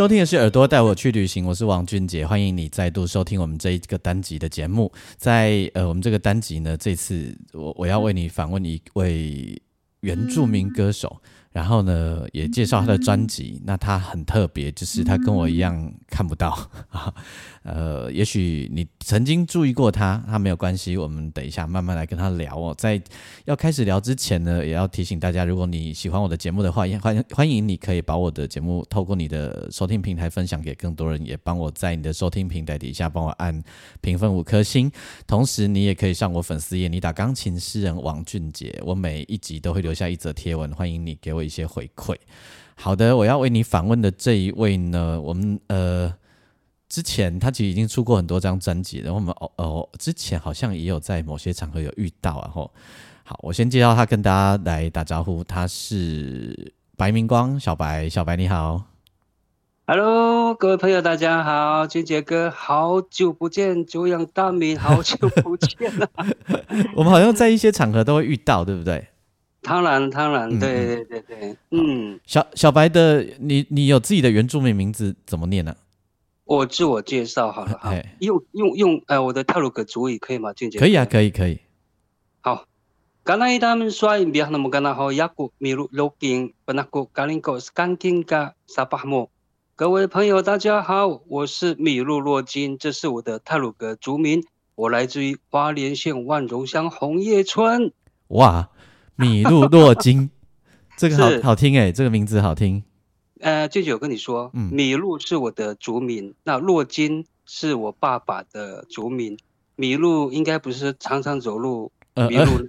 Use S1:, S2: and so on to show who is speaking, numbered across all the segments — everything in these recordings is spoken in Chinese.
S1: 收听的是耳朵带我去旅行，我是王俊杰，欢迎你再度收听我们这一个单集的节目。在呃，我们这个单集呢，这次我我要为你访问一位原住民歌手。然后呢，也介绍他的专辑。那他很特别，就是他跟我一样看不到啊。呃，也许你曾经注意过他，他没有关系。我们等一下慢慢来跟他聊哦。在要开始聊之前呢，也要提醒大家，如果你喜欢我的节目的话，也欢欢迎你可以把我的节目透过你的收听平台分享给更多人，也帮我在你的收听平台底下帮我按评分五颗星。同时，你也可以上我粉丝页，你打钢琴诗人王俊杰，我每一集都会留下一则贴文，欢迎你给我一些回馈。好的，我要为你访问的这一位呢，我们呃。之前他其实已经出过很多张专辑，然后我们哦哦，之前好像也有在某些场合有遇到，然后好，我先介绍他跟大家来打招呼，他是白明光小白，小白你好
S2: ，Hello，各位朋友大家好，俊杰哥好久不见，久仰大名，好久不见了，
S1: 我们好像在一些场合都会遇到，对不对？
S2: 当然当然，对对对对，嗯，
S1: 小小白的你你有自己的原住民名字怎么念呢？
S2: 我自我介绍好了哈，用用用，呃，我的泰鲁格族语可以吗？俊杰
S1: 可以啊，可以可以。
S2: 好，刚才他们说，别那么干那好，雅古米鲁罗金本那古嘎林狗是干金嘎沙巴莫。各位朋友，大家好，我是米鲁洛金，这是我的泰鲁格族名，我来自于花莲县万荣乡红叶村。
S1: 哇，米露洛金，这个好好听哎，这个名字好听。
S2: 呃，舅舅跟你说，米露是我的族名，那洛金是我爸爸的族名。米露应该不是常常走路，米露，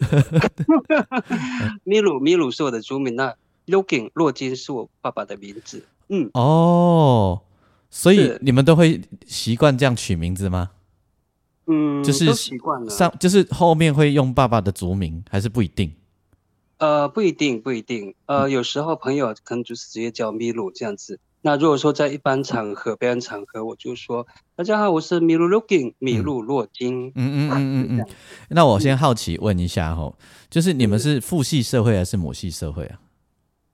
S2: 米露米露是我的族名，那洛金洛金是我爸爸的名字。
S1: 嗯，哦，所以你们都会习惯这样取名字吗？
S2: 嗯，就是习惯了，
S1: 上就是后面会用爸爸的族名，还是不一定？
S2: 呃，不一定，不一定。呃，有时候朋友可能就是直接叫米露这样子。那如果说在一般场合、表演场合，我就说：“大家好，我是米露洛金，米露洛金。”嗯嗯嗯嗯
S1: 嗯。那我先好奇问一下哈，就是你们是父系社会还是母系社会啊？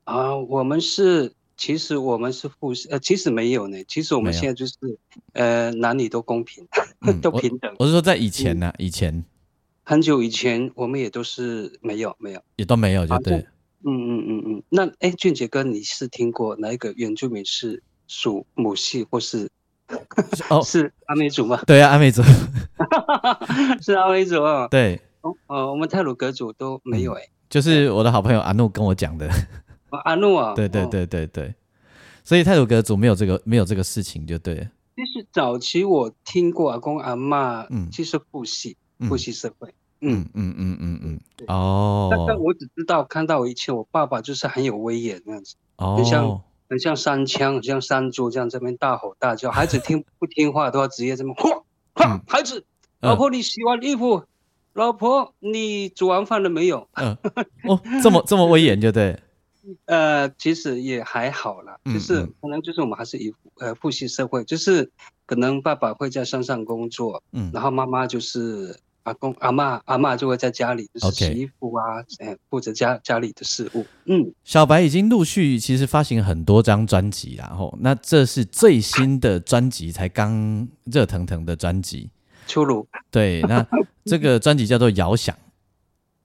S2: 啊，我们是，其实我们是父系，呃，其实没有呢。其实我们现在就是，呃，男女都公平，都平等。
S1: 我是说在以前呢，以前。
S2: 很久以前，我们也都是没有没有，
S1: 也都没有，就对。
S2: 嗯嗯嗯嗯。那哎，俊杰哥，你是听过哪一个原住民是属母系或是？哦，是阿美族吗？
S1: 对啊，阿美族。
S2: 是阿美族啊。
S1: 对。
S2: 哦，我们泰鲁格族都没有哎。
S1: 就是我的好朋友阿怒跟我讲的。
S2: 阿怒啊。
S1: 对对对对对。所以泰鲁格族没有这个没有这个事情，就对。
S2: 其实早期我听过阿公阿妈，嗯，其实父系。父系社会，嗯。嗯嗯嗯嗯，哦，但但我只知道看到一切我爸爸就是很有威严那样子，哦。很像很像山枪，很像山猪这样这边大吼大叫，孩子听不听话都要直接这么，嚯，孩子，老婆你洗完衣服，老婆你煮完饭了没有？嗯，
S1: 哦，这么这么威严就对。
S2: 呃，其实也还好啦，就是可能就是我们还是以呃父系社会，就是可能爸爸会在山上工作，嗯，然后妈妈就是。阿公阿妈阿妈就会在家里就是洗衣服啊，哎，负责家家里的事务。嗯，
S1: 小白已经陆续其实发行很多张专辑，然后那这是最新的专辑，才刚热腾腾的专辑
S2: 出炉。
S1: 对，那这个专辑叫做《遥想》，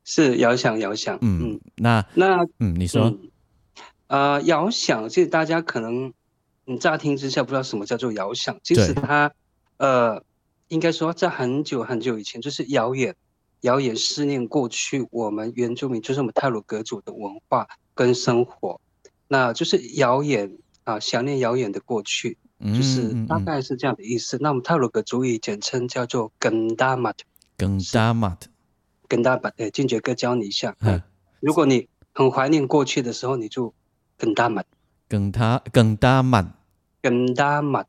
S2: 是遥想遥想。
S1: 嗯，那那嗯，你说，
S2: 呃，遥想，其实大家可能你乍听之下不知道什么叫做遥想，其实它呃。应该说，在很久很久以前，就是遥远、遥远思念过去，我们原住民就是我们泰鲁格族的文化跟生活，那就是遥远啊，想念遥远的过去，就是大概是这样的意思。那我们泰鲁格族语简称叫做 “gendamat”。
S1: gendamat，gendamat，
S2: 哎，俊杰哥教你一下。嗯，如果你很怀念过去的时候，你就更大满，
S1: 更他更大满
S2: 更大满，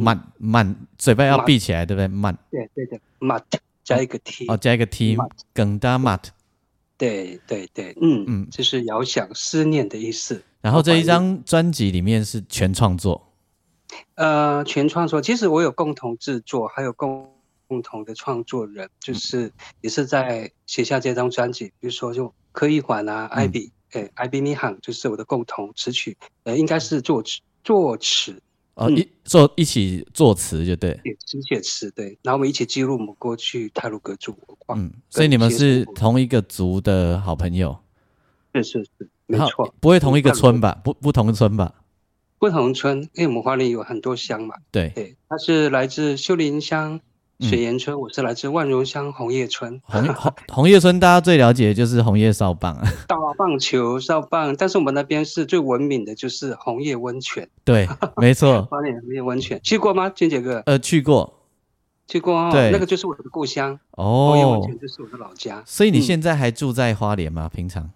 S1: 满满，嘴巴要闭起来，对不对？满
S2: 对对对，满加一个 t，
S1: 哦，加一个 t，
S2: 满
S1: 更大满。
S2: 对对对，嗯
S1: 嗯。
S2: 嗯，就是遥想思念的意思。
S1: 然后这一张专辑里面是全创作，
S2: 呃，全创作，其实我有共同制作，还有共共同的创作人，就是也是在写下这张专辑，比如说就柯一环啊，艾比，诶，艾比米罕，就是我的共同词曲，呃，应该是作词作词，
S1: 哦，
S2: 嗯。
S1: 一做一起作词就对，
S2: 写词写词，对，然后我们一起记录我们过去泰鲁格族文化，
S1: 嗯，所以你们是同一个族的好朋友，
S2: 是是是，没错，
S1: 不会同一个村吧？不不同村吧？
S2: 不同村，因为我们花莲有很多乡嘛，
S1: 对，
S2: 对，他是来自秀林乡、
S1: 嗯。
S2: 水岩村，我是来自万荣乡红叶村。
S1: 红 红红叶村大家最了解的就是红叶少棒
S2: 棒球、少棒，但是我们那边是最文明的就是红叶温泉，
S1: 对，没错，
S2: 花莲红叶温泉。去过吗？俊杰哥？
S1: 呃，去过。
S2: 去过哦，
S1: 对。
S2: 那个就是我的故乡，红叶温
S1: 哦，
S2: 泉就是我的老家。
S1: 所以你
S2: 嗯。
S1: 现在还住在花莲吗？平常？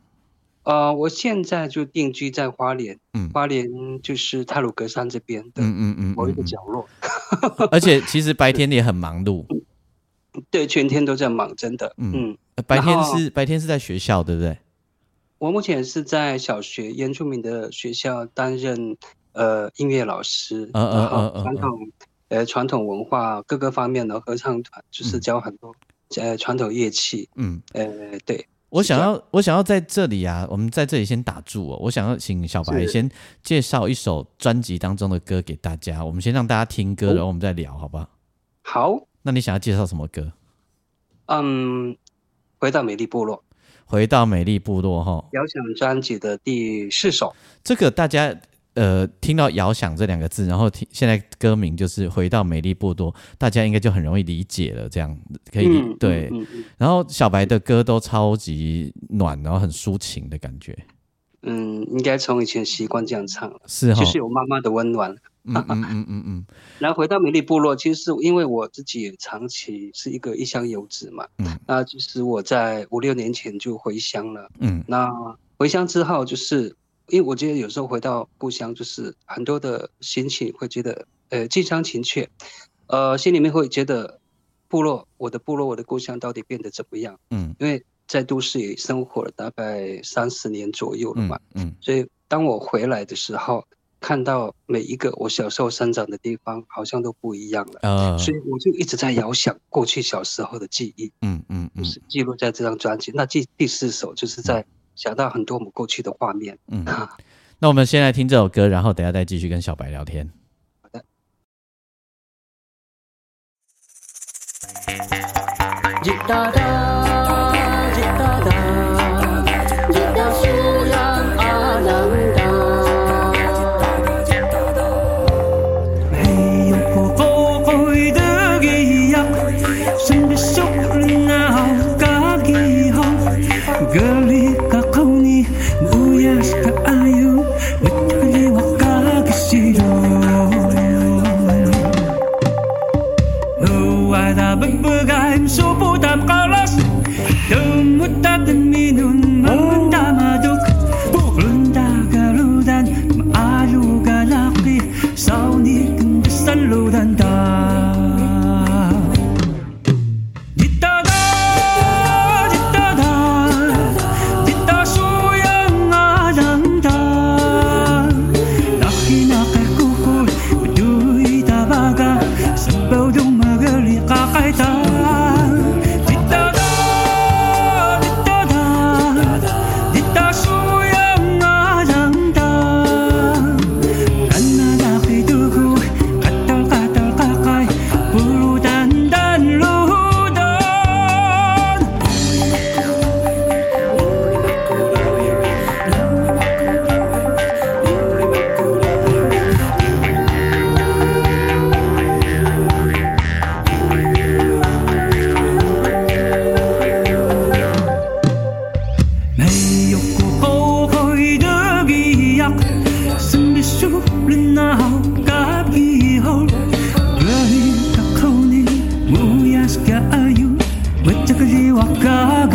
S2: 呃，我现在就定居在花莲，
S1: 嗯。
S2: 花莲就是泰鲁格山这边的
S1: 嗯嗯嗯
S2: 某一个
S1: 嗯
S2: 角落，
S1: 嗯，而且其实白天也很忙碌，
S2: 对，全天都在忙，真的。
S1: 嗯。白天是白天是在学校，对不对？
S2: 我目前是在小学原住民的学校担任呃音乐老师，
S1: 嗯嗯
S2: 然后
S1: 嗯嗯嗯
S2: 传统呃传统文化各个方面的合唱团，就是
S1: 嗯
S2: 教很多呃传统乐器，
S1: 嗯，
S2: 呃对，
S1: 我想要，我想要在这里啊，我们在这里先打住哦。我想要请小白先介绍一首专辑当中的歌给大家，我们先让大家听歌，
S2: 哦
S1: 然后我们再聊，好不好？
S2: 好，
S1: 那你想要介绍什么歌？
S2: 嗯，回到美丽部落，
S1: 回到美丽部落哈，
S2: 遥想专辑的第四首，
S1: 这个大家呃听到“遥想”这两个字，然后听现在歌名就是“回到美丽部落”，大家应该就很容易理解了。这样可以、
S2: 嗯，
S1: 对。
S2: 嗯嗯
S1: 然后小白的歌都超级暖，然后很抒情的感觉，
S2: 嗯，应该从以前习惯这样唱，
S1: 是哈。
S2: 就，是有妈妈的温暖。
S1: 嗯嗯嗯嗯嗯。
S2: 然后回到美丽部落，其实是因为我自己也长期是一个异乡游子嘛，
S1: 嗯。
S2: 那其实我在五六年前就回乡了。
S1: 嗯。
S2: 那回乡之后，就是因为我觉得有时候回到故乡，就是很多的心情会觉得呃近乡情怯，呃心里面会觉得部落我的部落我的故乡到底变得怎么样？
S1: 嗯。
S2: 因为在都市也生活了大概三十年左右了吧
S1: 嗯，嗯
S2: 所以当我回来的时候，看到每一个我小时候生长的地方好像都不一样了。
S1: 呃
S2: 所以我就一直在遥想过去小时候的记忆，
S1: 嗯嗯嗯
S2: 就是记录在这张专辑。那第第四首就是在想到很多我们过去的画面。
S1: 嗯。那我们先来听这首歌，然后等下再继续跟小白聊天。
S2: 哒哒，哒
S3: 隔离。我這個里我嘎個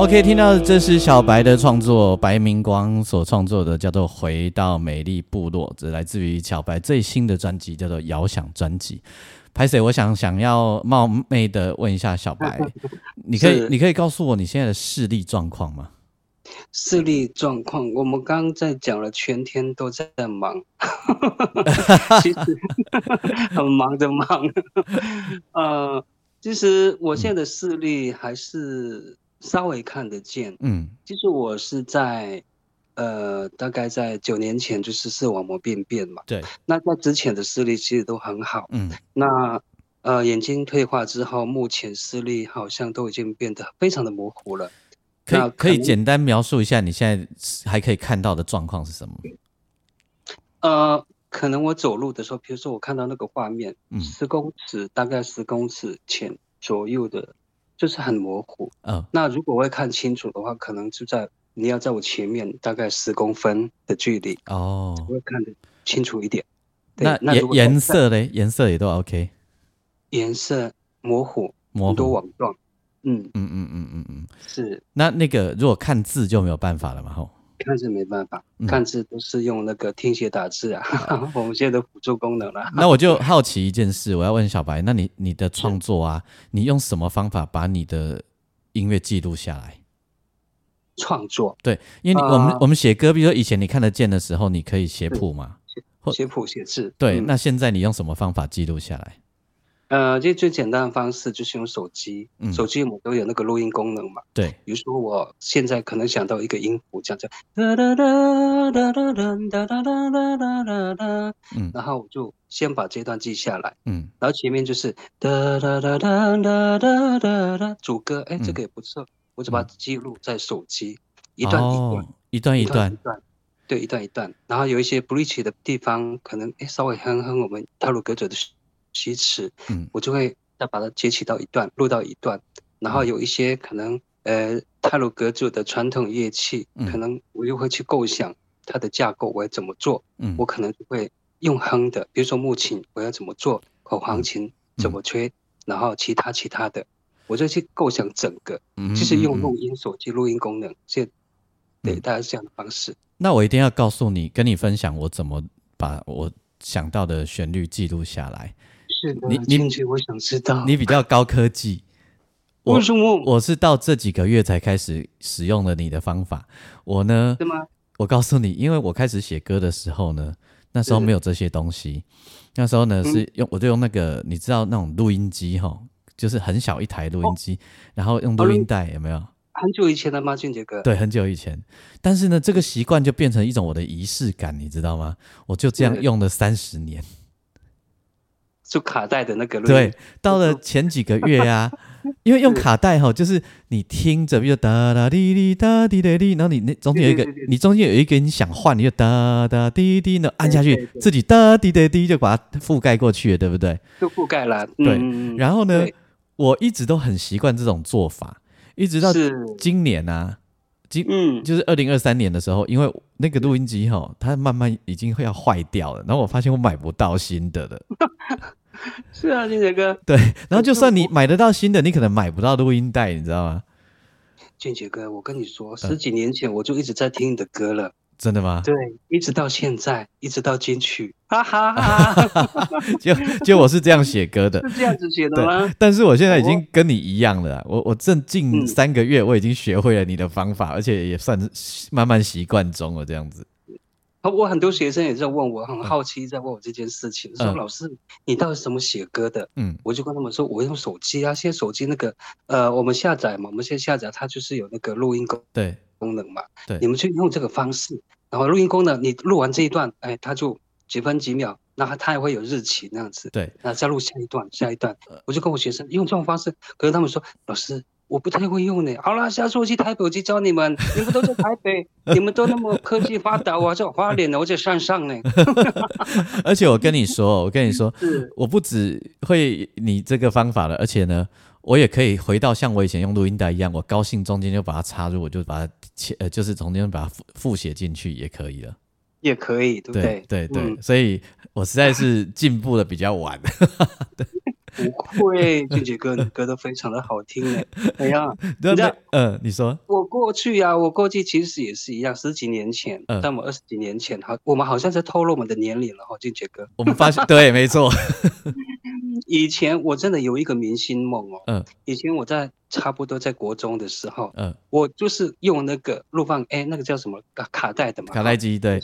S1: 好，可以听到这是小白的创作，白明光所创作的，叫做《回到美丽部落》，这来自于小白最新的专辑，叫做《遥想》专辑。拍谁？我想想要冒昧的问一下小白，你可以你可以告诉我你现在的视力状况吗？
S2: 视力状况，我们刚刚在讲了，全天都在忙，其实很忙的忙。呃，其实我现在的视力还是稍微看得见。
S1: 嗯
S2: 其实我是在呃，大概在九年前就是视网膜病变嘛。
S1: 对，
S2: 那在之前的视力其实都很好。
S1: 嗯
S2: 那呃，眼睛退化之后，目前视力好像都已经变得非常的模糊了。那
S1: 可以可以简单描述一下你现在还可以看到的状况是什么？
S2: 呃，可能我走路的时候，比如说我看到那个画面，
S1: 嗯
S2: 十公尺大概十公尺前左右的，就是很模糊。
S1: 嗯
S2: 那如果我会看清楚的话，可能就在你要在我前面大概十公分的距离，
S1: 哦，
S2: 我会看得清楚一点。对
S1: 那
S2: 那
S1: 颜颜色嘞？颜色也都 OK，
S2: 颜色模糊，
S1: 模
S2: 很多
S1: 糊。
S2: 网状，嗯，
S1: 嗯嗯嗯嗯嗯。
S2: 是
S1: 那那个如果看字就没有办法了嘛？吼。
S2: 看字没办法
S1: 嗯，
S2: 看字都是用那个听写打字啊，我们现在的辅助功能了。
S1: 那我就好奇一件事，我要问小白，那你你的创作啊，你用什么方法把你的音乐记录下来？
S2: 创作
S1: 对，因为你、我们
S2: 啊
S1: 我们写歌，比如说以前你看得见的时候，你可以写谱嘛。
S2: 写谱写字，
S1: 对，
S2: 嗯
S1: 那现在你用什么方法记录下来？
S2: 呃，这最简单的方式就是用手机，
S1: 嗯
S2: 手机我们都有那个录音功能嘛。
S1: 对，
S2: 比如说我现在可能想到一个音符，这样这样，哒哒哒哒哒哒哒哒哒哒哒哒哒，
S1: 嗯
S2: 然后我就先把这段记下来，
S1: 嗯
S2: 然后前面就是哒哒哒哒哒哒哒哒，主歌，哎，这个也不错，我就把它记录在手机，一段一段
S1: 哦，一段一段
S2: 一，段，对，一段一段，然后有一些不 reach 的地方，可能哎稍微哼哼我们泰鲁格者的虚词，
S1: 嗯。
S2: 我就会要把它截取到一段，录到一段，然后有一些可能呃泰鲁格族的传统乐器，
S1: 嗯。
S2: 可能我又会去构想它的架构，我要怎么做，
S1: 嗯。
S2: 我可能就会用哼的，比如说木琴我要怎么做，口簧琴。怎么吹，然后其他其他的，我就去构想整个，
S1: 嗯
S2: 就是用录音手机录音功能，这对
S1: 嗯。
S2: 大概是这样的方式。
S1: 那我一定要告诉你，跟你分享我怎么把我想到的旋律记录下来。
S2: 是的，
S1: 你你
S2: 我想知道
S1: 你比较高科技，我
S2: 为什么？
S1: 我是到这几个月才开始使用了你的方法。我呢，
S2: 是吗？
S1: 我告诉你，因为我开始写歌的时候呢，那时候没有这些东西。那时候呢
S2: 嗯
S1: 是用，我就用那个你知道那种录音机哈，就是很小一台录音机，然后用
S2: 哦录
S1: 录音带有没有？
S2: 很久以前的吗，俊杰哥？
S1: 对，很久以前。但是呢，这个习惯就变成一种我的仪式感，你知道吗？我就这样用了三十年。
S2: 就卡带的那个录音。
S1: 对，到了前几个月啊，因为用卡带哈，就是你听着，比如哒哒滴滴哒滴滴滴，然后你那中间有一个
S2: 对对对，
S1: 你中间有一个你想换，你就哒哒滴滴，呢按下去自己哒滴滴滴就把它覆盖过去了，对不对？
S2: 就覆盖了。
S1: 对
S2: 嗯、
S1: 然后呢，我一直都很习惯这种做法，一直到今年啊，今
S2: 嗯，
S1: 就是二零二三年的时候，因为那个录音机哈，它慢慢已经会要坏掉了，然后我发现我买不到新的了。
S2: 是啊，俊杰哥，
S1: 对，然后就算你买得到新的，你可能买不到录音带，你知道吗？
S2: 俊杰哥，我跟你说，
S1: 嗯
S2: 十几年前我就一直在听你的歌了，
S1: 真的吗？
S2: 对，一直到现在，一直到金曲，哈哈哈，
S1: 就就我是这样写歌的，
S2: 是这样子写的吗？
S1: 但是我现在已经跟你一样了啊，我我正近
S2: 嗯。
S1: 三个月，我已经学会了你的方法，而且也算是慢慢习惯中了，这样子。
S2: 我很多学生也在问我，很好奇在问我这件事情，说
S1: 嗯。
S2: 老师，你到底怎么写歌的？
S1: 嗯。
S2: 我就跟他们说，我用手机啊，现在手机那个呃，我们下载嘛，我们现在下载它就是有那个录音功
S1: 对。
S2: 功能嘛，
S1: 对。
S2: 你们去用这个方式，然后录音功能，你录完这一段，哎，它就几分几秒，那它它也会有日期那样子，
S1: 对，
S2: 那再录下一段，下一段，
S1: 呃。
S2: 我就跟我学生用这种方式，可是他们说，老师。我不太会用呢。好了，下次我去台北，我去教你们。你们都在台北，你们都那么科技发达，我在花莲呢，我在山上呢。
S1: 而且我跟你说，我跟你说，我不只会你这个方法了，而且呢，我也可以回到像我以前用录音带一样，我高兴中间就把它插入，我就把它切，呃，就是中间把它复复写进去也可以了。
S2: 也可以，对不
S1: 对对对，
S2: 嗯
S1: 所以我实在是进步的比较晚。
S2: 不会，俊杰哥，你歌都非常的好听呢。哎呀，
S1: 对
S2: 你知道
S1: 呃，你说，
S2: 我过去啊，我过去其实也是一样，十几年前，
S1: 嗯。
S2: 但我二十几年前，好，我们好像在透露我们的年龄了哈，俊杰哥。
S1: 我们发现，对，没错，
S2: 以前我真的有一个明星梦哦，
S1: 嗯。
S2: 以前我在差不多在国中的时候，
S1: 嗯，
S2: 我就是用那个录放，哎，那个叫什么卡卡带的嘛，
S1: 卡带机，对，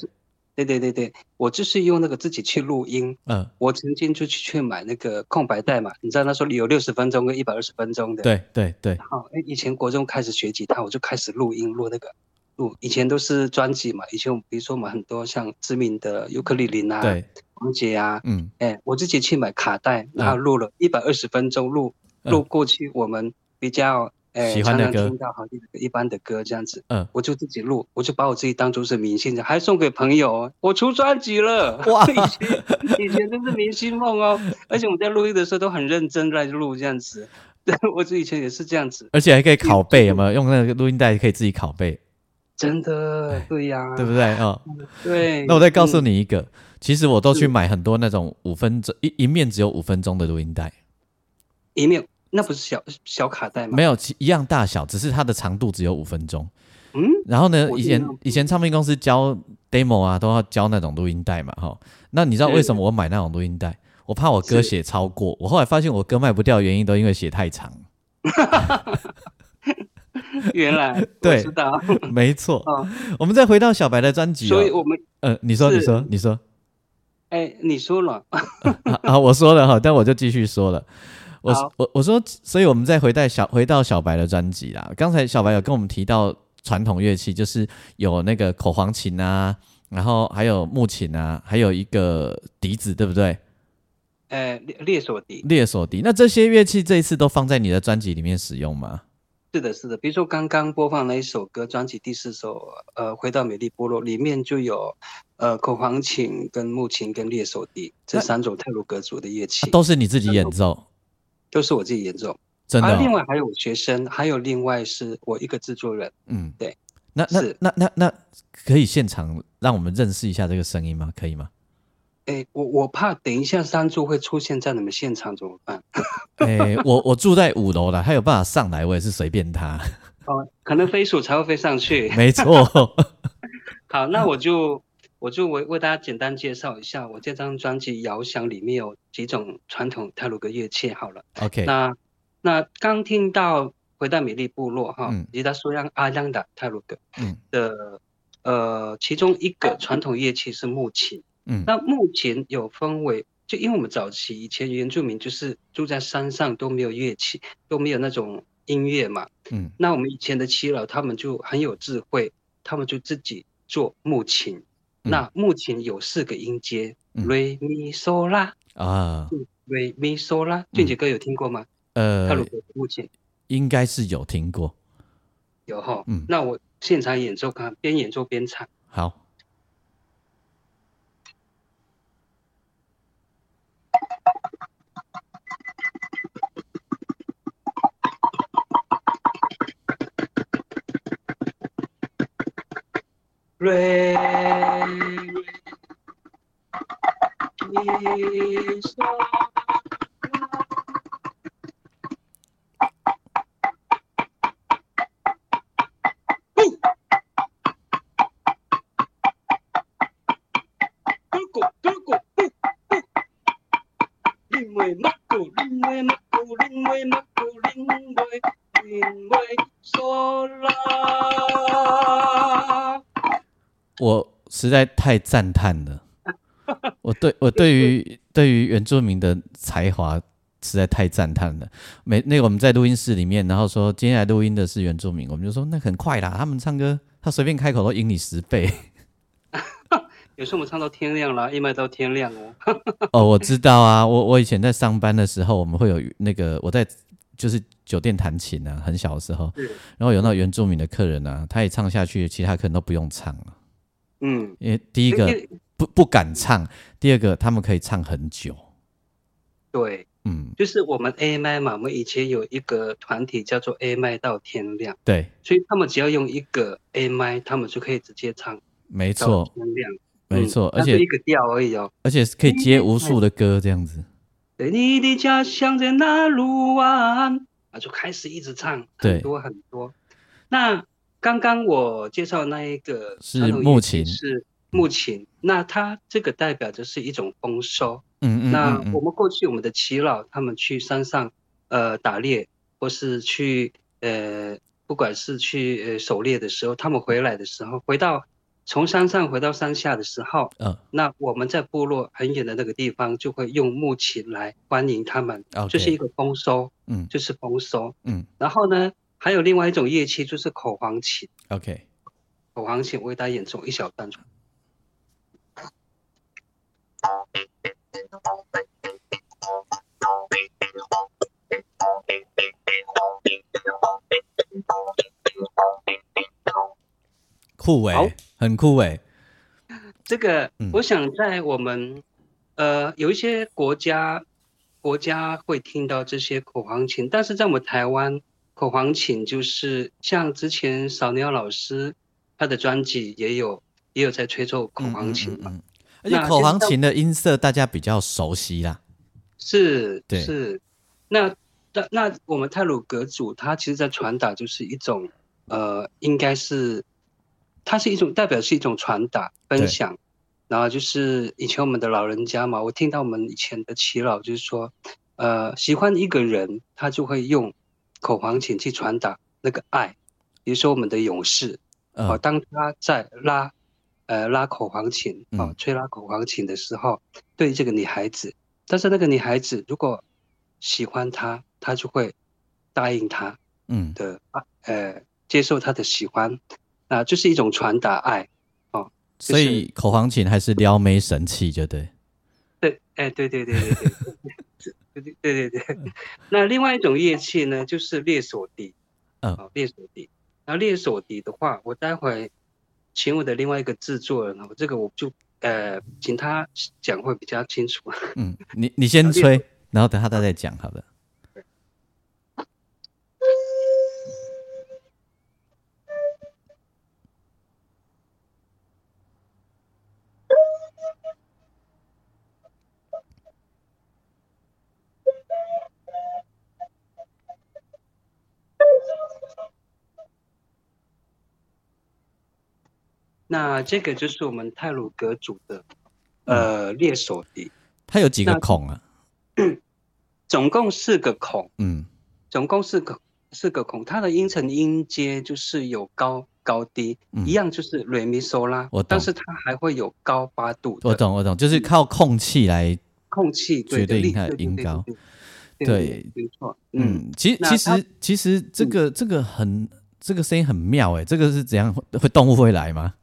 S2: 对对对对，我就是用那个自己去录音。
S1: 嗯，
S2: 我曾经就去去买那个空白带嘛，你知道那时候有六十分钟跟一百二十分钟的。。
S1: 对对对，
S2: 好，哎，以前国中开始学吉他，我就开始录音，录那个录。以前都是专辑嘛，以前我们比如说我们很多像知名的尤克里里啊、
S1: 对，
S2: 王杰啊，
S1: 嗯，
S2: 哎，我自己去买卡带，然后录了一百二十分钟，录
S1: 嗯
S2: 录过去我们比较哎
S1: 喜欢的歌
S2: 常常听到好一一般的歌这样子，
S1: 嗯。
S2: 我就自己录，我就把我自己当做是明星的，还送给朋友哦，我出专辑了，
S1: 哇
S2: 以前以前真是明星梦哦，而且我们在录音的时候都很认真在录这样子，对我以前也是这样子，
S1: 而且还可以拷贝，有没有？用那个录音带可以自己拷贝，
S2: 真的，对呀、
S1: 对不对？哦，
S2: 对，
S1: 那我再告诉
S2: 嗯。
S1: 你一个，其实我都去
S2: 是。
S1: 买很多那种五分钟一一面只有五分钟的录音带，
S2: 一面那不是小小卡带吗？
S1: 没有其一样大小，只是它的长度只有五分钟。
S2: 嗯，
S1: 然后呢，以前以前唱片公司交 demo 啊，都要交那种录音带嘛，哈。那你知道为什么我买那种录音带？我怕我歌写超过，我后来发现我歌卖不掉，原因都因为写太长。
S2: 原来
S1: 对
S2: 我知道，
S1: 没错，
S2: 哦
S1: 我们再回到小白的专辑、哦，
S2: 所以我们
S1: 呃，你说，你说，你说，
S2: 哎，你说了，
S1: 啊啊，我说了哈，但我就继续说了。我我我说，所以我们再回到小回到小白的专辑啦。刚才小白有跟我们提到传统乐器，就是有那个口簧琴啊，然后还有木琴啊，还有一个笛子，对不对？
S2: 呃，列列索笛，
S1: 列索笛。那这些乐器这一次都放在你的专辑里面使用吗？
S2: 是的，是的。比如说刚刚播放那一首歌，专辑第四首，呃，回到美丽部落里面就有，呃，口簧琴、跟木琴、跟列索笛这三种泰鲁格族的乐器，
S1: 啊都是你自己演奏，
S2: 都是我自己演奏。
S1: 真的、
S2: 啊，另
S1: 哦？
S2: 外还有学生，还有另外是我一个制作人。
S1: 嗯，
S2: 对。
S1: 那那那那那可以现场让我们认识一下这个声音吗？可以吗？
S2: 哎，我我怕等一下山柱会出现在你们现场怎么办？
S1: 哎、我我住在五楼了，他有办法上来，我也是随便他。
S2: 哦，可能飞鼠才会飞上去。
S1: 没错，
S2: 好，那我就我就为为大家简单介绍一下，我这张专辑《遥想》里面有几种传统泰鲁格乐器。好了
S1: ，OK，
S2: 那那刚听到回到美丽部落哈
S1: 嗯，
S2: 吉他说让阿亮的泰鲁格
S1: 嗯
S2: 的呃，其中一个传统乐器是木琴。
S1: 嗯
S2: 那木琴有分为，就因为我们早期以前原住民就是住在山上都没有乐器，都没有那种音乐嘛。
S1: 嗯
S2: 那我们以前的耆老他们就很有智慧，他们就自己做木琴。
S1: 嗯
S2: 那目前有四个音阶，
S1: 嗯
S2: 瑞咪嗦啦，
S1: 啊，
S2: 瑞咪嗦啦。俊杰哥有听过吗？
S1: 呃
S2: 他如果目前
S1: 应该是有听过。
S2: 有哈。
S1: 嗯
S2: 那我现场演奏，看边演奏边唱。
S1: 好，
S2: 瑞咪
S1: 实在太赞叹了。我对我对于对于原住民的才华实在太赞叹了。每那个我们在录音室里面，然后说今天来录音的是原住民，我们就说那很快啦，他们唱歌他随便开口都赢你十倍。
S2: 有时候我们唱到天亮了，一麦到天亮哦。
S1: 哦，我知道啊，我我以前在上班的时候，我们会有那个我在就是酒店弹琴啊，很小的时候，然后有那原住民的客人啊，他一唱下去，其他客人都不用唱了，
S2: 嗯，
S1: 因为第一个不不敢唱，第二个他们可以唱很久，
S2: 对，
S1: 嗯，
S2: 就是我们 A 麦嘛，我们以前有一个团体叫做 A 麦到天亮，
S1: 对，
S2: 所以他们只要用一个 A 麦，他们就可以直接唱
S1: 没错，
S2: 天亮。
S1: 没错，
S2: 嗯
S1: 而且
S2: 一个调而已哦。
S1: 而且是可以接无数的歌这样子，
S2: 对，你的家乡在哪路湾，啊，就开始一直唱，很多很多。那刚刚我介绍那一个
S1: 是木琴。
S2: 是木琴，那它这个代表的是一种丰收。
S1: 嗯嗯
S2: 那我们过去我们的耆老他们去山上呃打猎，或是去呃不管是去呃狩猎的时候，他们回来的时候，回到从山上回到山下的时候，
S1: 嗯。
S2: 那我们在部落很远的那个地方就会用木琴来欢迎他们就是一个丰收，
S1: 嗯。
S2: 就是丰收。
S1: 嗯。
S2: 然后呢，还有另外一种乐器就是口簧琴
S1: ，，OK，
S2: 口簧琴我为大家演奏一小段。
S1: 酷
S2: 好。
S1: 哎，很酷哎，
S2: 这个
S1: 嗯，
S2: 我想在我们、呃有一些国家国家会听到这些口簧琴，但是在我们台湾，口簧琴就是像之前扫鸟老师他的专辑也有也有在吹奏口
S1: 嗯
S2: 簧琴嘛，
S1: 嗯嗯嗯。而且口簧琴的音色大家比较熟悉啦，
S2: 是
S1: 对
S2: 是，那那那我们泰鲁格族，它其实在传达就是一种呃，应该是它是一种代表是一种传达分享，然后就是以前我们的老人家嘛，我听到我们以前的耆老就是说，呃，喜欢一个人，他就会用口簧琴去传达那个爱，比如说我们的勇士，哦，
S1: 嗯
S2: 当他在拉，呃，拉口簧琴，哦
S1: 嗯，
S2: 吹拉口簧琴的时候，对这个女孩子，但是那个女孩子如果喜欢他，他就会答应他
S1: 嗯。
S2: 的，啊呃，接受他的喜欢，啊、就是一种传达爱。
S1: 所以口簧琴还是撩妹神器，就对，
S2: 对，哎，对对对对对对对对对对对。那另外一种乐器呢，就是猎手笛。
S1: 嗯
S2: 啊，猎手笛。然后猎手笛的话，我待会请我的另外一个制作人，我这个我就呃请他讲会比较清楚。
S1: 嗯，你你先吹，然后等他再讲好了。
S2: 那这个就是我们泰鲁格族的呃猎手笛，
S1: 它有几个孔啊？
S2: 总共四个孔，
S1: 嗯
S2: 总共四个四个孔，它的音程音阶就是有高高低，
S1: 嗯
S2: 一样就是瑞咪嗦拉
S1: 我，
S2: 但是它还会有高八度
S1: 我懂我懂，就是靠空气来，
S2: 空气对
S1: 决定它的音高
S2: 对对对
S1: 对
S2: 没错，嗯。
S1: 嗯，其其实其实这个这个很这个声音很妙哎，这个是怎样会会动物会来吗？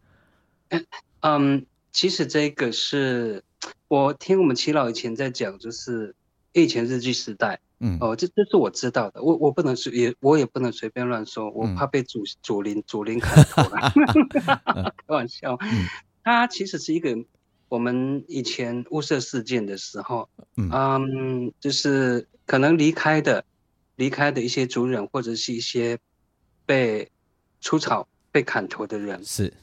S2: 嗯，其实这个是我听我们齐老以前在讲，就是以前日据时代
S1: 嗯。
S2: 哦，这这是我知道的，我我不能随也我也不能随便乱说，我
S1: 嗯
S2: 怕被主主林主林砍头了，开玩笑
S1: 嗯。
S2: 它其实是一个我们以前物色事件的时候，
S1: 嗯。
S2: 嗯，就是可能离开的离开的一些族人，或者是一些被出草被砍头的人，
S1: 是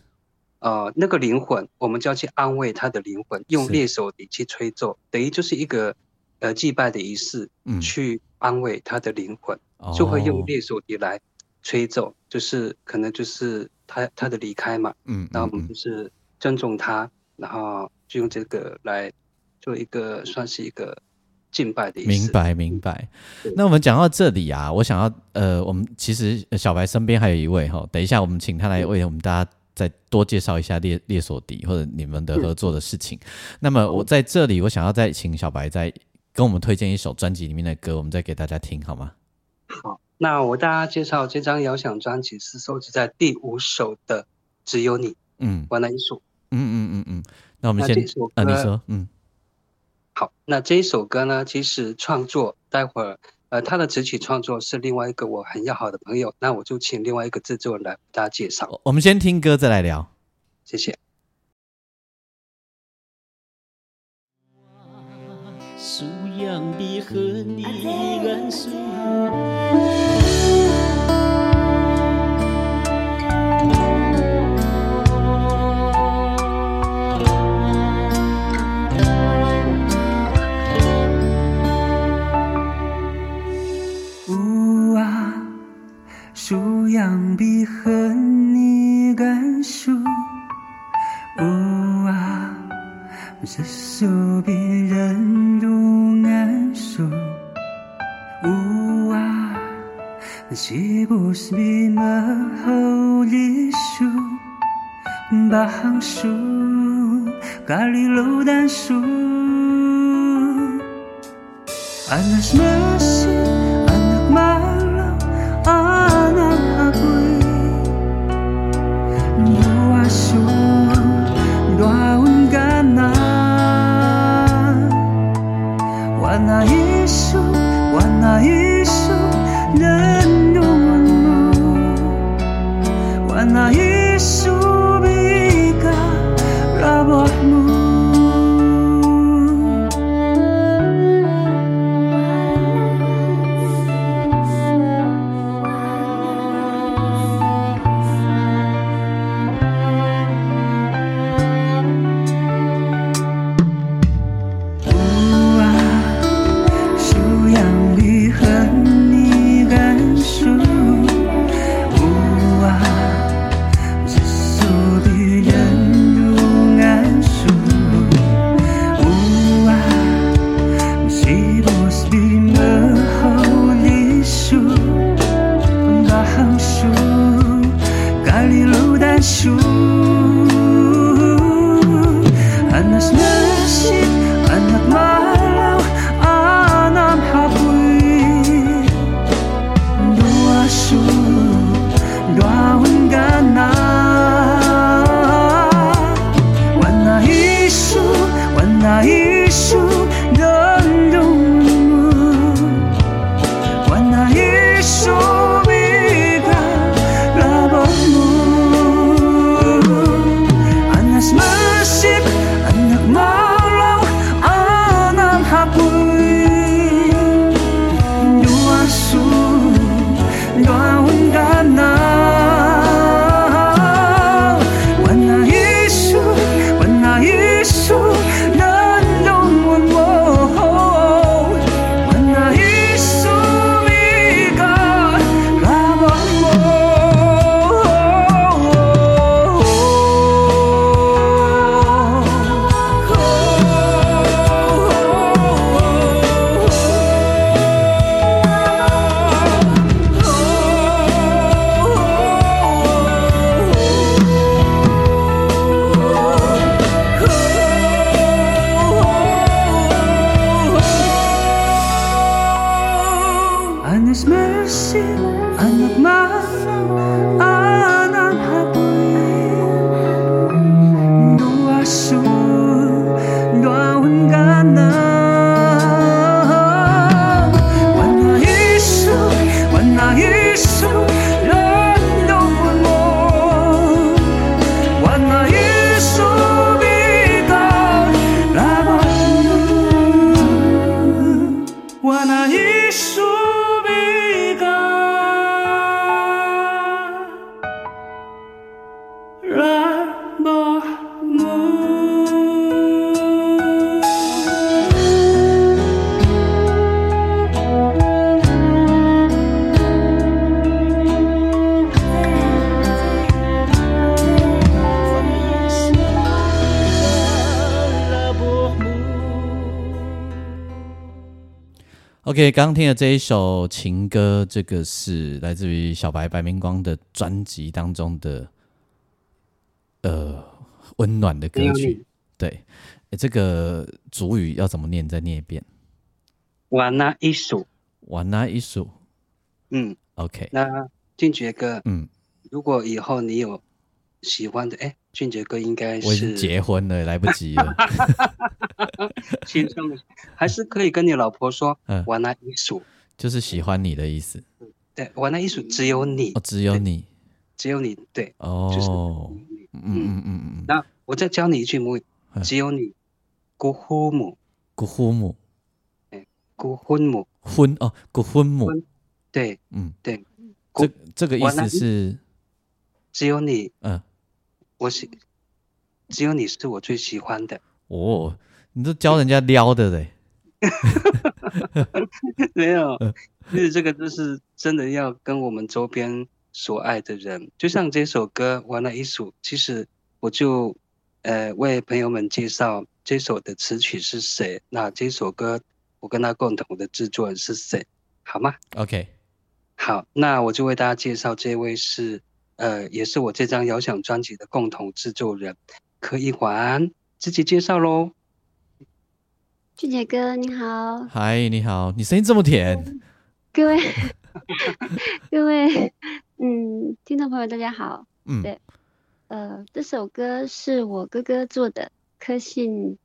S2: 呃，那个灵魂，我们就要去安慰他的灵魂，用
S1: 是。
S2: 猎手笛去吹奏，等于就是一个呃祭拜的仪式，
S1: 嗯。
S2: 去安慰他的灵魂，就会用
S1: 哦
S2: 猎手笛来吹奏，就是可能就是他他的离开嘛，
S1: 嗯
S2: 然后我们
S1: 嗯。
S2: 就是尊重他，然后就用这个来做一个算是一个敬拜的仪式。
S1: 明白。明白。那我们讲到这里啊，我想要呃，我们其实呃小白身边还有一位哈，等一下我们请他来为我们大家再多介绍一下列列索迪或者你们的合作的事情。那么我在这里，我想要再请小白再跟我们推荐一首专辑里面的歌，我们再给大家听好吗？
S2: 好，那我为大家介绍这张遥想专辑是收集在第五首的《只有你》
S1: 嗯
S2: 完了一首。
S1: 嗯嗯嗯嗯。那我们先
S2: 那
S1: 你说嗯
S2: 好，那这一首歌呢，其实创作待会儿，呃，他的词曲创作是另外一个我很要好的朋友，那我就请另外一个制作人来为大家介绍，
S1: 我我们先听歌再来聊。
S2: 谢谢。
S4: 素养
S2: Yang 甘肃呜啊这宿别人度 gansu wajah susu birandungan. I
S1: OK，刚刚听的这一首情歌，这个是来自于小白白明光的专辑当中的呃温暖的歌曲。对，这个主语要怎么念？再念一遍。
S5: Warna isu，
S1: 瓦那一首
S5: 嗯
S1: ，，OK，
S5: 那俊杰哥，
S1: 嗯，
S5: 如果以后你有喜欢的，哎，俊杰哥应该
S1: 我已经
S5: 是
S1: 结婚了，来不及了。
S5: 青春的，还是可以跟你老婆说
S1: 嗯。
S5: 玩那艺术，
S1: 就是喜欢你的意思。
S5: 对，玩那艺术只有你。
S1: 哦，，只有你。
S5: 只有你，对，就是
S1: 哦，嗯嗯。嗯嗯嗯，
S5: 那我再教你一句母语
S1: 嗯，
S5: 只有你，古呼母，
S1: 古婚母。
S5: 古婚母，
S1: 婚哦，古婚母，
S5: 对
S1: 嗯，
S5: 对，
S1: 这这个意思是，
S5: 只有你，
S1: 嗯，
S5: 我喜，只有你是我最喜欢的，
S1: 哦，你都教人家撩的嘞，
S5: 没有
S1: 嗯，
S5: 其实这个就是真的要跟我们周边所爱的人，就像这首歌《玩了一首》，其实我就呃为朋友们介绍这首的词曲是谁，那这首歌我跟他共同的制作人是谁，好吗
S1: ？OK，
S2: 好，那我就为大家介绍这位是呃，也是我这张遥想专辑的共同制作人柯一环，自己介绍喽。
S6: 俊杰哥你好，
S1: 嗨，你好，你声音这么甜，
S6: 各位 各位嗯，听众朋友大家好，
S1: 嗯，
S6: 对呃，这首歌是我哥哥做的，柯信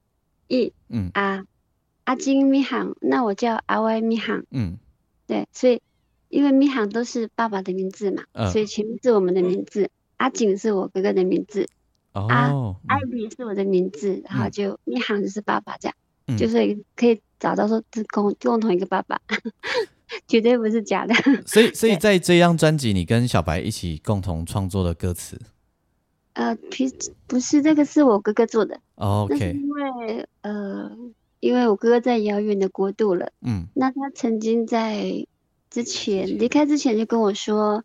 S6: 义
S1: 嗯。
S6: 啊，阿金咪航，那我叫阿歪咪航，
S1: 嗯。
S6: 对，所以因为咪航都是爸爸的名字嘛，
S1: 嗯
S6: 所以前面是我们的名字，阿景是我哥哥的名字，
S1: 哦，
S6: 艾
S1: 嗯。
S6: 比是我的名字，然后
S1: 嗯。
S6: 就咪航就是爸爸这样，
S1: 嗯。
S6: 就是可以找到说是共共同一个爸爸，绝对不是假的。
S1: 所以 所以在这张专辑，你跟小白一起共同创作的歌词
S6: 呃，平不是这个是我哥哥做的，
S1: 哦，OK，
S6: 那是因为呃，因为我哥哥在遥远的国度了，
S1: 嗯。
S6: 那他曾经在之前离开之前就跟我说，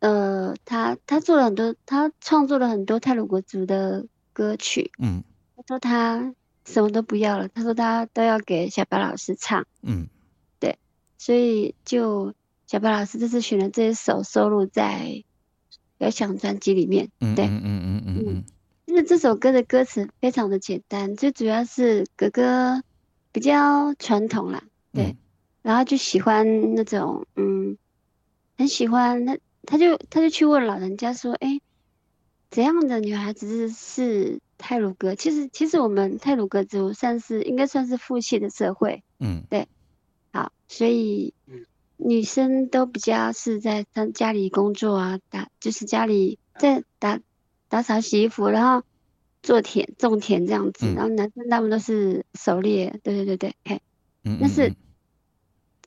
S6: 呃，他他做了很多，他创作了很多泰鲁国族的歌曲，
S1: 嗯。
S6: 他说他什么都不要了，他说他都要给小白老师唱，
S1: 嗯。
S6: 对所以就小白老师这次选了这一首收录在遥想专辑里面，对。
S1: 嗯嗯嗯嗯嗯嗯。
S6: 就是这首歌的歌词非常的简单，最主要是哥哥比较传统啦，对，
S1: 嗯
S6: 然后就喜欢那种嗯，很喜欢他，他就他就去问老人家说，哎，怎样的女孩子是是泰鲁格？其实其实我们泰鲁格族算是应该算是父系的社会，
S1: 嗯。
S6: 对好，所以
S2: 嗯
S6: 女生都比较是在他家里工作啊，打就是家里在打打扫洗衣服，然后做田种田这样子，
S1: 嗯。
S6: 然后男生他们都是狩猎，对对对对，嘿，
S1: 嗯，
S6: 那是
S1: 嗯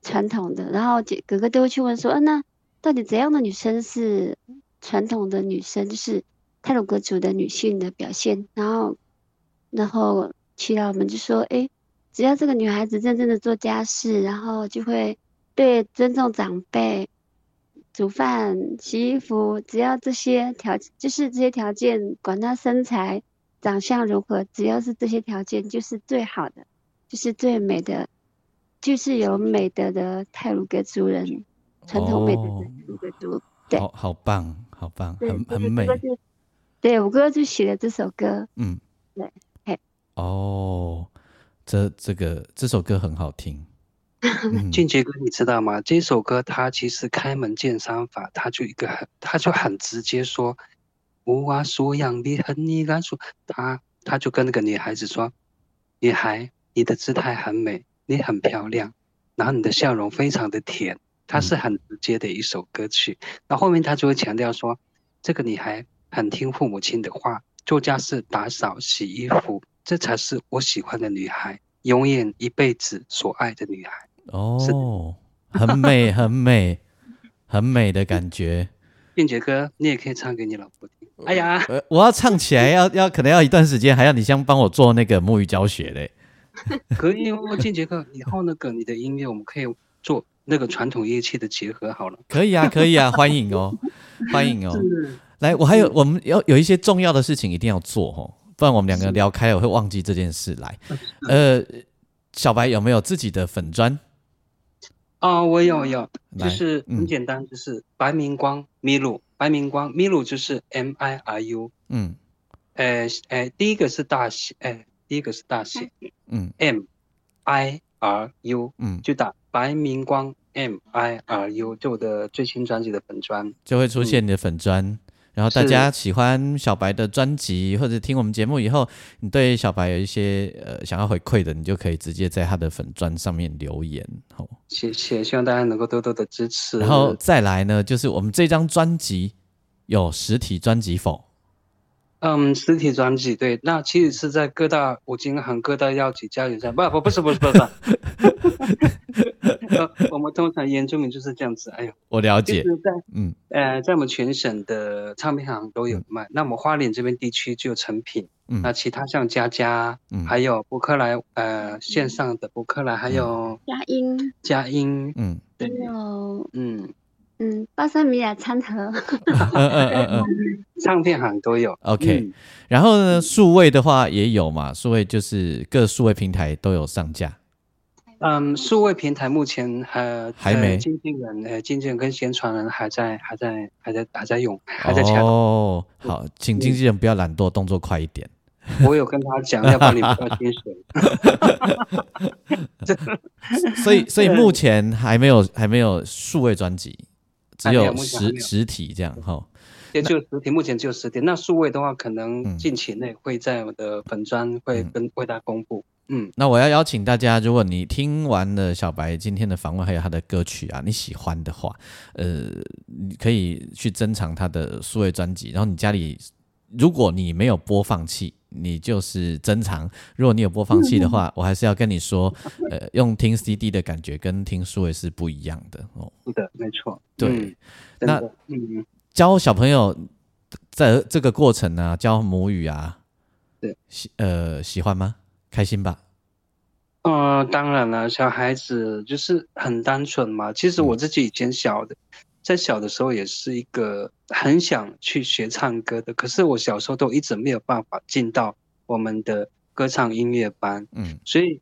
S6: 传统的。然后姐哥哥都会去问说，啊，那到底怎样的女生是传统的女生，就是泰鲁格族的女性的表现？然后，然后祈祷们就说，诶，只要这个女孩子认真的做家事，然后就会对尊重长辈、煮饭、洗衣服，只要这些条，就是这些条件，管她身材、长相如何，只要是这些条件，就是最好的，就是最美的，就是有美德的泰鲁格族人，传统美德
S1: 哦。
S6: 的泰鲁格族。对。
S1: 好好棒，好棒，很很美。
S6: 对我哥哥就写了这首歌，
S1: 嗯，
S6: 对嘿，
S1: 哦，这这个这首歌很好听，嗯。
S2: 俊杰哥，你知道吗？这首歌它其实开门见山法，它就一个很，它就很直接说，无啊素养的很你敢说，他他就跟那个女孩子说，女孩，你的姿态很美，你很漂亮，然后你的笑容非常的甜，它是很直接的一首歌曲。那后面他就会强调说，这个女孩很听父母亲的话，做家事、打扫、洗衣服，这才是我喜欢的女孩，永远一辈子所爱的女孩。
S1: 哦，很美，很美，很美的感觉。
S2: 俊杰哥，你也可以唱给你老婆听。哎呀，
S1: 呃，我要唱起来要要可能要一段时间，还要你先帮我做那个沐浴教学嘞。
S2: 可以哦，俊杰哥，以后那个你的音乐我们可以做那个传统乐器的结合好了。
S1: 可以啊，可以啊，欢迎哦，欢迎哦。来，我还有我们要有一些重要的事情一定要做哦，不然我们两个聊开了我会忘记这件事来。呃，小白有没有自己的粉砖？
S2: 哦，我有有，就是
S1: 嗯
S2: 很简单，就是白明光米鲁，白明光米鲁就是 M I R U，
S1: 嗯
S2: 呃呃，第一个是大写，呃，第一个是大写
S1: 嗯
S2: M I R U，
S1: 嗯，
S2: 就打白明光 M I R U，就我的最新专辑的粉砖。
S1: 就会出现你的粉砖。然后大家喜欢小白的专辑，或者听我们节目以后，你对小白有一些呃想要回馈的，你就可以直接在他的粉砖上面留言。好，
S2: 谢谢，希望大家能够多多的支持。
S1: 然后再来呢，就是我们这张专辑有实体专辑否？
S2: 嗯，实体专辑对，那其实是在各大五金行、各大药企加油站，不不不是不是不是，呃，我们通常原住民就是这样子，哎呦，
S1: 我了解，
S2: 就是在
S1: 嗯。
S2: 呃，在我们全省的唱片行都有卖。那我们花莲这边地区就有成品，
S1: 嗯。
S2: 那其他像佳佳，
S1: 嗯。
S2: 还有博客来，呃，线上的博客来，还有
S6: 佳音，
S2: 佳音，
S1: 嗯。
S2: 对。
S6: 还，有
S2: 嗯，
S6: 嗯巴塞米亚餐盒，
S1: 嗯嗯嗯嗯
S2: 唱片行都有。
S1: ，OK。
S2: 嗯
S1: 然后呢，数位的话也有嘛，数位就是各数位平台都有上架。
S2: 嗯，数位平台目前还
S1: 还没
S2: 呃经纪人呃经纪人跟宣传人还在还在还在还在用还在抢。
S1: 哦，好，请经纪人不要懒惰，动作快一点。
S2: 我有跟他讲，要不然你不要薪水。
S1: 所以，所以目前还没有还没有数位专辑，只
S2: 有
S1: 实实体这样哈。
S2: 也就实体，目前只有实体。那数位的话，可
S1: 嗯
S2: 能近期内会在我的粉专会跟为大家公布。嗯，
S1: 那我要邀请大家，如果你听完了小白今天的访问，还有他的歌曲啊，你喜欢的话，呃，你可以去珍藏他的数位专辑。然后你家里，如果你没有播放器，你就是珍藏；如果你有播放器的话，我还是要跟你说，呃，用听 CD 的感觉跟听数位是不一样的哦。
S2: 是的，没错。
S1: 对
S2: 嗯
S1: 那
S2: 嗯，
S1: 教小朋友在这个过程呢、教母语啊，
S2: 对，
S1: 喜呃喜欢吗？开心吧？
S2: 呃，当然了，小孩子就是很单纯嘛。其实我自己以前小的，在小的时候也是一个很想去学唱歌的，可是我小时候都一直没有办法进到我们的歌唱音乐班。
S1: 嗯
S2: 所以，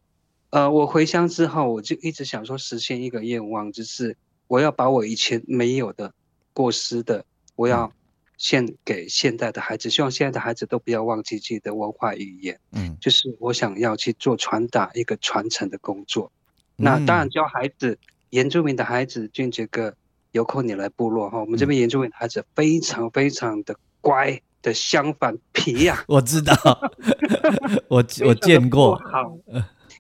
S2: 呃，我回乡之后，我就一直想说实现一个愿望，就是我要把我以前没有的、过失的，我要献给现代的孩子。希望现在的孩子都不要忘记自己的文化语言，
S1: 嗯，
S2: 就是我想要去做传达一个传承的工作。那
S1: 嗯
S2: 当然教孩子，原住民的孩子，俊杰哥有空你来部落哈，我们这边原住民的孩子非常非常的乖的，相反皮呀、
S1: 我知道，我我见过，
S2: 好，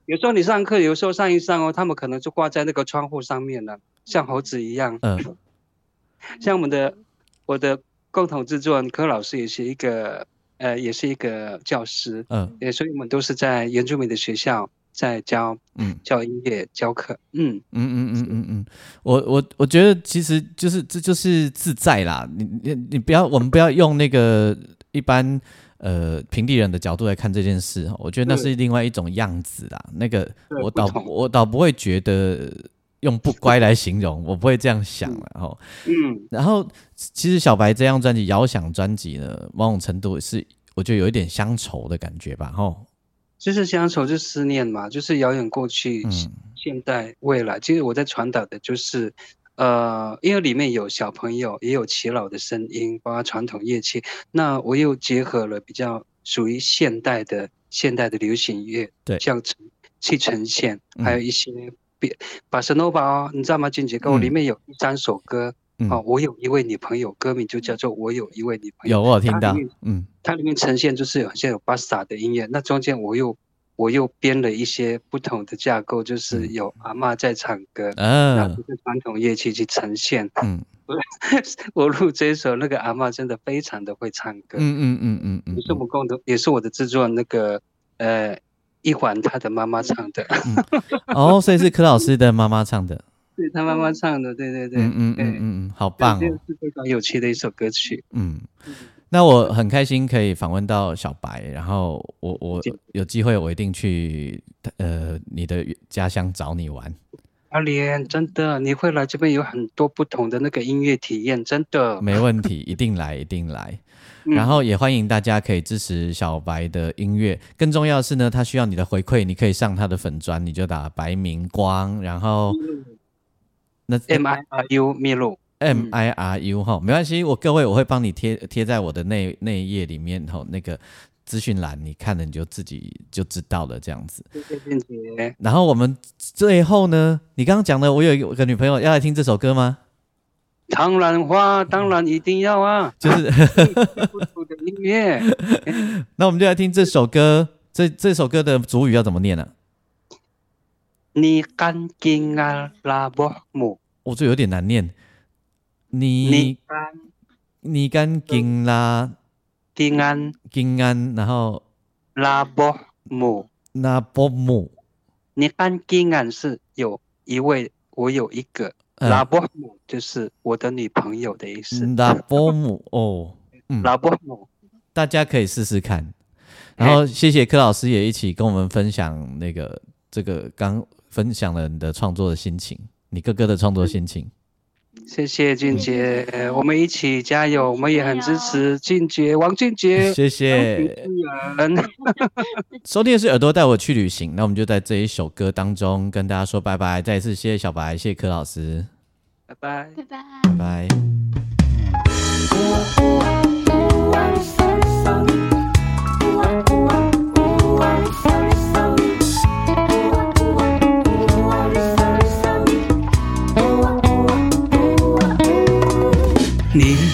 S2: 有时候你上课，有时候上一上哦，他们可能就挂在那个窗户上面了，像猴子一样。
S1: 嗯。
S2: 像我们的我的共同制作人柯老师也是一个呃，也是一个教师，
S1: 嗯。
S2: 也所以我们都是在原住民的学校在教
S1: 嗯。
S2: 教音乐教课。嗯，
S1: 嗯嗯嗯嗯嗯，我我我觉得其实就是这就是自在啦，你你你不要，我们不要用那个一般呃平地人的角度来看这件事哦，我觉得那是另外一种样子啦。那个我倒我倒不会觉得用不乖来形容，我不会这样想了哈。
S2: 嗯，
S1: 然后其实小白这张专辑《遥想》专辑呢，某种程度是我觉得有一点乡愁的感觉吧，吼。
S2: 就是乡愁，就是思念嘛，就是遥远过去、
S1: 嗯
S2: 现代、未来。其实我在传达的就是，呃，因为里面有小朋友，也有耆老的声音，包括传统乐器。那我又结合了比较属于现代的现代的流行乐，
S1: 对
S2: 像呈去呈现，
S1: 嗯
S2: 还有一些别巴塞诺巴哦，你知道吗？俊杰哥，我里
S1: 嗯
S2: 面有三首歌。
S1: 嗯
S2: 哦，我有一位女朋友，歌名就叫做《我有一位女朋友》。
S1: 有我有听到嗯。
S2: 它里面呈现就是好像有巴萨的音乐，那中间我又我又编了一些不同的架构，就是
S1: 嗯。
S2: 有阿嬷在唱歌，拿
S1: 嗯
S2: 这个传统乐器去呈现。
S1: 嗯。
S2: 我录这一首，那个阿嬷真的非常的会唱歌，
S1: 嗯嗯嗯嗯嗯
S2: 也是我们共同，也是我的制作那个呃一环他的妈妈唱的，
S1: 哦，所以是柯老师的妈妈唱的，
S2: 是他妈妈唱的，对对对，
S1: 嗯嗯嗯嗯嗯，好棒哦，
S2: 这是非常有趣的一首歌曲。
S1: 嗯。那我很开心可以访问到小白，然后我我有机会我一定去呃你的家乡找你玩。
S2: 阿莲，真的，你会来这边有很多不同的那个音乐体验，真的。
S1: 没问题，一定来，一定来。
S2: 嗯
S1: 然后也欢迎大家可以支持小白的音乐。更重要的是呢，他需要你的回馈，你可以上他的粉砖，你就打白明光，然后那
S2: M I R U 秘鲁
S1: ，M I R U 哈，没关系，我各位我会帮你贴贴在我的那那一页里面哈，那个资讯栏，你看了你就自己就知道了这样子。
S2: 谢谢俊杰。
S1: 然后我们最后呢，你刚刚讲的，我有一个女朋友要来听这首歌吗？
S2: 当然花，当然一定要啊！
S1: 就是，
S2: 不同的音乐，
S1: 那我们就来听这首歌。这这首歌的主语要怎么念呢、
S2: 你干净啊，拉波姆，
S1: 我这有点难念。
S2: 你
S1: 你
S2: 干
S1: 你干金啦
S2: 净安
S1: 金安，然后
S2: 拉波姆，
S1: 拉波姆，
S2: 你干净安是有一位，我有一个。
S1: 嗯。
S2: 拉波姆，就是我的女朋友的意思。
S1: 拉波姆 哦，嗯，
S2: 拉波姆，
S1: 大家可以试试看。然后谢谢柯老师也一起跟我们分享那个这个刚分享了你的创作的心情，你哥哥的创作心情。
S7: 谢谢俊杰，我们一起加油，我们也很支持俊杰，王俊杰，
S1: 谢谢。收听的是耳朵带我去旅行，那我们就在这一首歌当中跟大家说拜拜。再一次谢谢小白，谢谢柯老师，
S7: 拜拜。
S6: 拜拜。
S1: 拜拜。
S2: 你